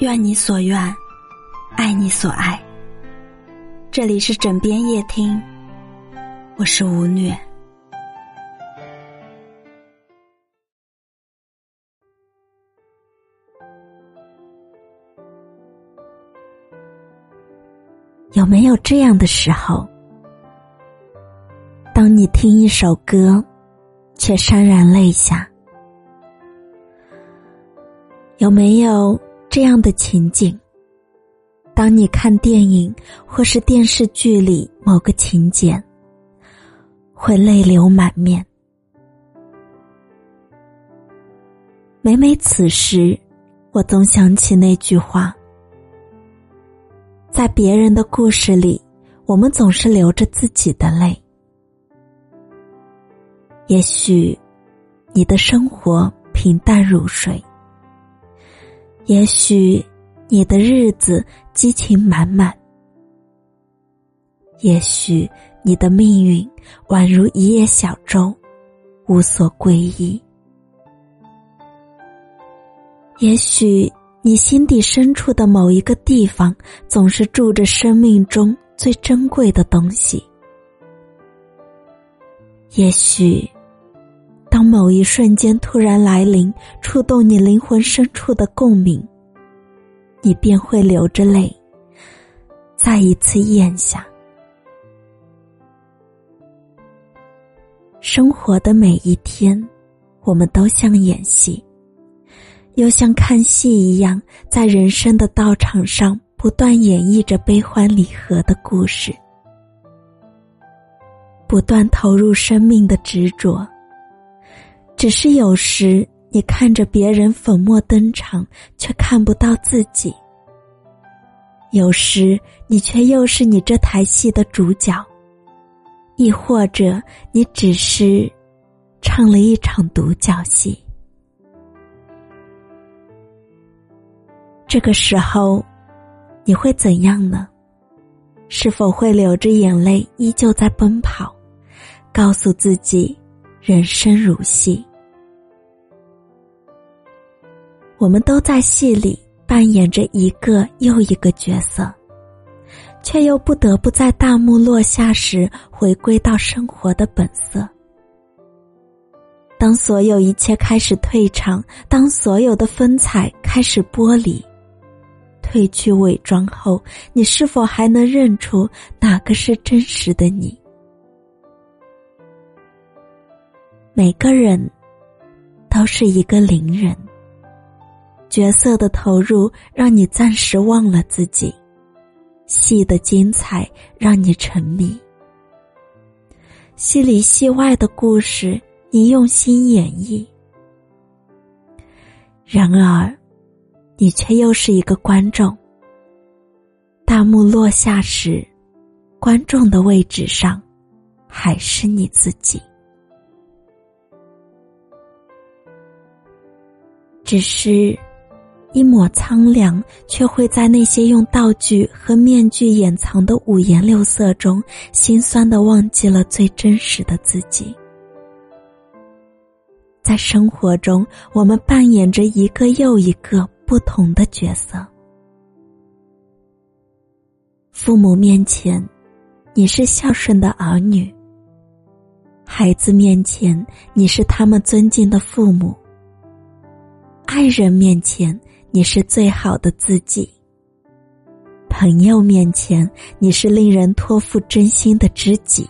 愿你所愿，爱你所爱。这里是枕边夜听，我是吴虐。有没有这样的时候？当你听一首歌，却潸然泪下。有没有这样的情景？当你看电影或是电视剧里某个情节，会泪流满面。每每此时，我总想起那句话：在别人的故事里，我们总是流着自己的泪。也许，你的生活平淡如水；也许，你的日子激情满满；也许，你的命运宛如一叶小舟，无所归依；也许，你心底深处的某一个地方，总是住着生命中最珍贵的东西；也许。当某一瞬间突然来临，触动你灵魂深处的共鸣，你便会流着泪，再一次咽下。生活的每一天，我们都像演戏，又像看戏一样，在人生的道场上不断演绎着悲欢离合的故事，不断投入生命的执着。只是有时，你看着别人粉墨登场，却看不到自己；有时，你却又是你这台戏的主角；亦或者，你只是唱了一场独角戏。这个时候，你会怎样呢？是否会流着眼泪，依旧在奔跑，告诉自己，人生如戏？我们都在戏里扮演着一个又一个角色，却又不得不在大幕落下时回归到生活的本色。当所有一切开始退场，当所有的风采开始剥离，褪去伪装后，你是否还能认出哪个是真实的你？每个人都是一个伶人。角色的投入让你暂时忘了自己，戏的精彩让你沉迷，戏里戏外的故事你用心演绎。然而，你却又是一个观众。大幕落下时，观众的位置上还是你自己，只是。一抹苍凉，却会在那些用道具和面具掩藏的五颜六色中，心酸的忘记了最真实的自己。在生活中，我们扮演着一个又一个不同的角色。父母面前，你是孝顺的儿女；孩子面前，你是他们尊敬的父母；爱人面前。你是最好的自己。朋友面前，你是令人托付真心的知己。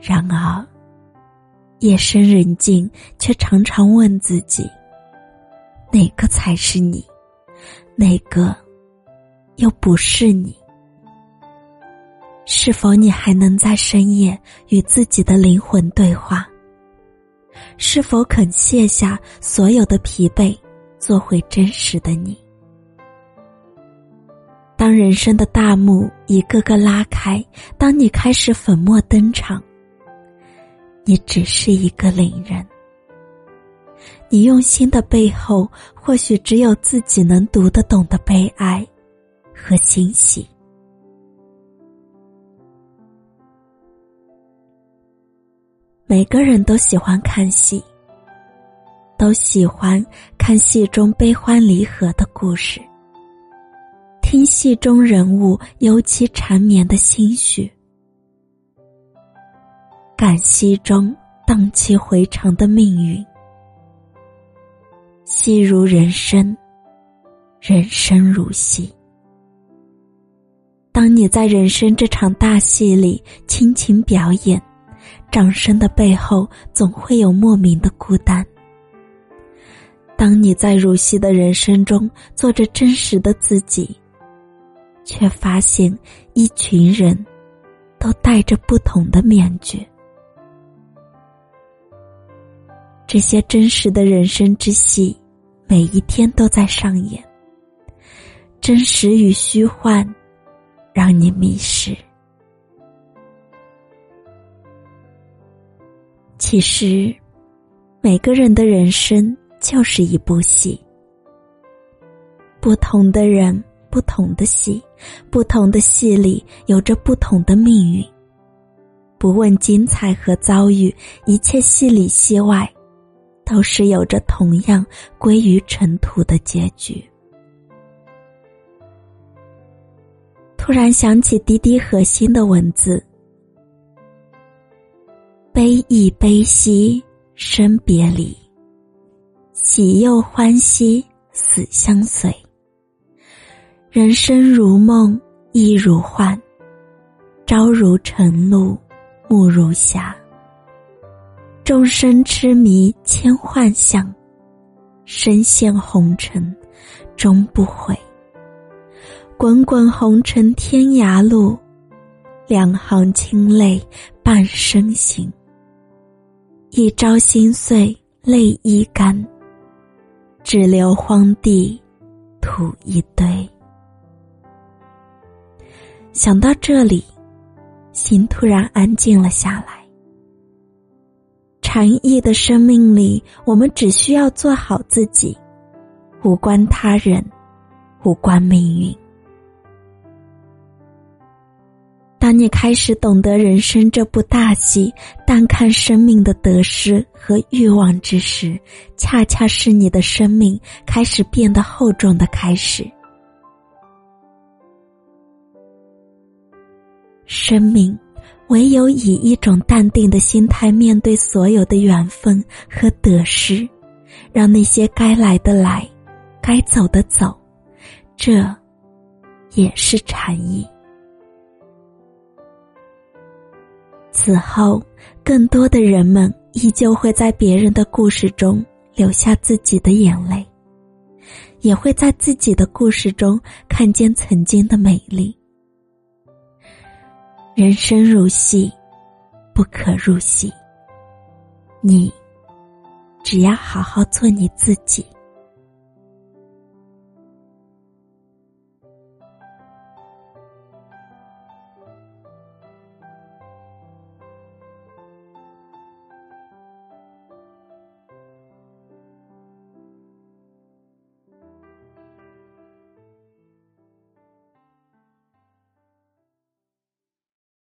然而，夜深人静，却常常问自己：哪个才是你？哪个又不是你？是否你还能在深夜与自己的灵魂对话？是否肯卸下所有的疲惫，做回真实的你？当人生的大幕一个个拉开，当你开始粉墨登场，你只是一个领人。你用心的背后，或许只有自己能读得懂的悲哀和欣喜。每个人都喜欢看戏，都喜欢看戏中悲欢离合的故事，听戏中人物尤其缠绵的心绪，感戏中荡气回肠的命运。戏如人生，人生如戏。当你在人生这场大戏里倾情表演，掌声的背后总会有莫名的孤单。当你在如戏的人生中做着真实的自己，却发现一群人都戴着不同的面具。这些真实的人生之戏，每一天都在上演。真实与虚幻。让你迷失。其实，每个人的人生就是一部戏。不同的人，不同的戏，不同的戏里有着不同的命运。不问精彩和遭遇，一切戏里戏外，都是有着同样归于尘土的结局。突然想起滴滴核心的文字：“悲亦悲兮生别离，喜又欢喜死相随。人生如梦亦如幻，朝如晨露暮如霞。众生痴迷千幻象，身陷红尘终不悔。”滚滚红尘天涯路，两行清泪半生行。一朝心碎泪一干，只留荒地土一堆。想到这里，心突然安静了下来。禅意的生命里，我们只需要做好自己，无关他人，无关命运。当你开始懂得人生这部大戏，淡看生命的得失和欲望之时，恰恰是你的生命开始变得厚重的开始。生命唯有以一种淡定的心态面对所有的缘分和得失，让那些该来的来，该走的走，这也是禅意。此后，更多的人们依旧会在别人的故事中留下自己的眼泪，也会在自己的故事中看见曾经的美丽。人生如戏，不可入戏。你，只要好好做你自己。